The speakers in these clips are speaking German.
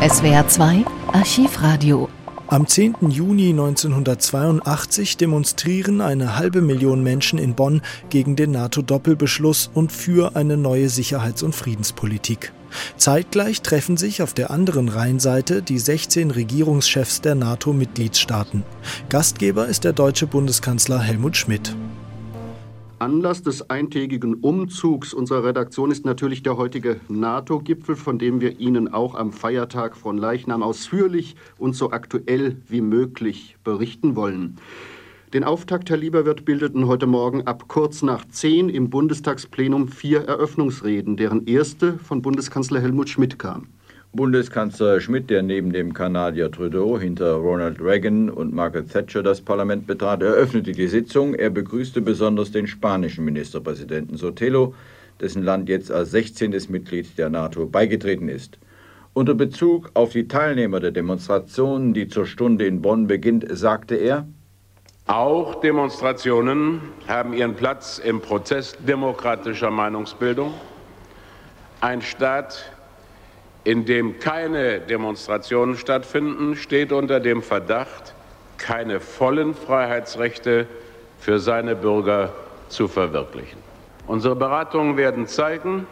SWR 2 Archivradio. Am 10. Juni 1982 demonstrieren eine halbe Million Menschen in Bonn gegen den NATO-Doppelbeschluss und für eine neue Sicherheits- und Friedenspolitik. Zeitgleich treffen sich auf der anderen Rheinseite die 16 Regierungschefs der NATO-Mitgliedstaaten. Gastgeber ist der deutsche Bundeskanzler Helmut Schmidt. Anlass des eintägigen Umzugs unserer Redaktion ist natürlich der heutige NATO-Gipfel, von dem wir Ihnen auch am Feiertag von Leichnam ausführlich und so aktuell wie möglich berichten wollen. Den Auftakt, Herr Lieberwirt, bildeten heute Morgen ab kurz nach zehn im Bundestagsplenum vier Eröffnungsreden, deren erste von Bundeskanzler Helmut Schmidt kam. Bundeskanzler Schmidt, der neben dem Kanadier Trudeau hinter Ronald Reagan und Margaret Thatcher das Parlament betrat, eröffnete die Sitzung. Er begrüßte besonders den spanischen Ministerpräsidenten Sotelo, dessen Land jetzt als 16. Mitglied der NATO beigetreten ist. Unter Bezug auf die Teilnehmer der Demonstration, die zur Stunde in Bonn beginnt, sagte er, auch Demonstrationen haben ihren Platz im Prozess demokratischer Meinungsbildung. Ein Staat, in dem keine Demonstrationen stattfinden, steht unter dem Verdacht, keine vollen Freiheitsrechte für seine Bürger zu verwirklichen. Unsere Beratungen werden zeigen,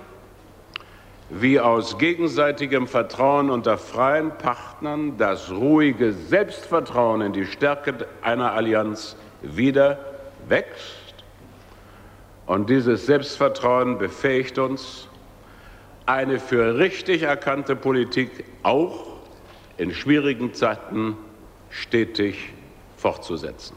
wie aus gegenseitigem Vertrauen unter freien Partnern das ruhige Selbstvertrauen in die Stärke einer Allianz wieder wächst. Und dieses Selbstvertrauen befähigt uns, eine für richtig erkannte Politik auch in schwierigen Zeiten stetig fortzusetzen.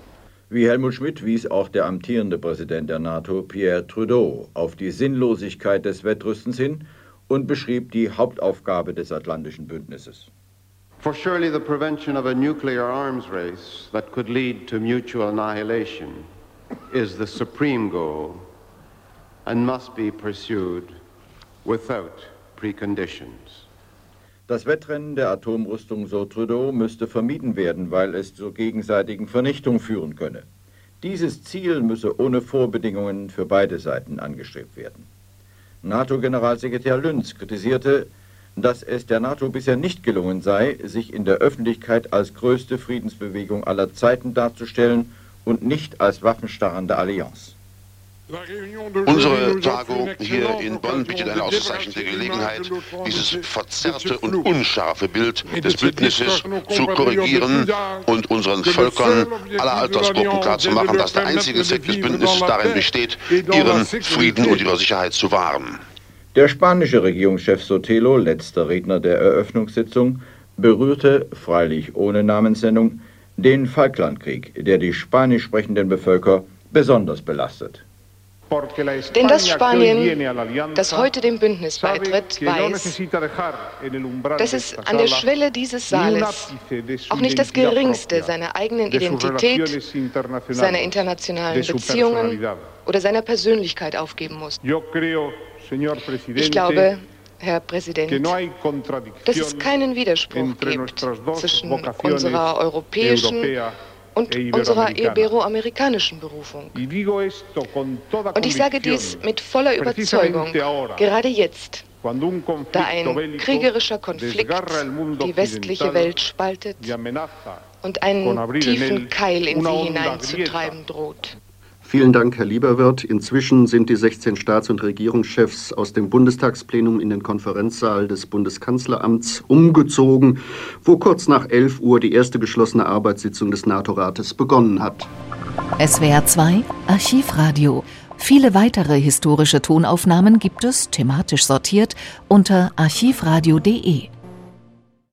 Wie Helmut Schmidt wies auch der amtierende Präsident der NATO, Pierre Trudeau, auf die Sinnlosigkeit des Wettrüstens hin und beschrieb die Hauptaufgabe des Atlantischen Bündnisses. For surely the prevention of a nuclear arms race that could lead to mutual annihilation is the supreme goal and must be pursued without preconditions. Das Wettrennen der Atomrüstung, so Trudeau, müsste vermieden werden, weil es zur gegenseitigen Vernichtung führen könne. Dieses Ziel müsse ohne Vorbedingungen für beide Seiten angestrebt werden. NATO-Generalsekretär Lünz kritisierte, dass es der NATO bisher nicht gelungen sei, sich in der Öffentlichkeit als größte Friedensbewegung aller Zeiten darzustellen und nicht als waffenstarrende Allianz. Unsere Tagung hier in Bonn bietet eine ausgezeichnete Gelegenheit, dieses verzerrte und unscharfe Bild des Bündnisses zu korrigieren und unseren Völkern aller Altersgruppen klarzumachen, dass der einzige Zweck des Bündnisses darin besteht, ihren Frieden und ihre Sicherheit zu wahren. Der spanische Regierungschef Sotelo, letzter Redner der Eröffnungssitzung, berührte, freilich ohne Namensnennung, den Falklandkrieg, der die spanisch sprechenden Bevölker besonders belastet. Denn das Spanien, das heute dem Bündnis beitritt, weiß, dass es an der Schwelle dieses Saales auch nicht das Geringste seiner eigenen Identität, seiner internationalen Beziehungen oder seiner Persönlichkeit aufgeben muss. Ich glaube, Herr Präsident, dass es keinen Widerspruch gibt zwischen unserer europäischen und unserer iberoamerikanischen Berufung. Und ich sage dies mit voller Überzeugung, gerade jetzt, da ein kriegerischer Konflikt die westliche Welt spaltet und einen tiefen Keil in sie hineinzutreiben droht. Vielen Dank, Herr Lieberwirt. Inzwischen sind die 16 Staats- und Regierungschefs aus dem Bundestagsplenum in den Konferenzsaal des Bundeskanzleramts umgezogen, wo kurz nach 11 Uhr die erste geschlossene Arbeitssitzung des NATO-Rates begonnen hat. SWR 2 Archivradio. Viele weitere historische Tonaufnahmen gibt es, thematisch sortiert, unter archivradio.de.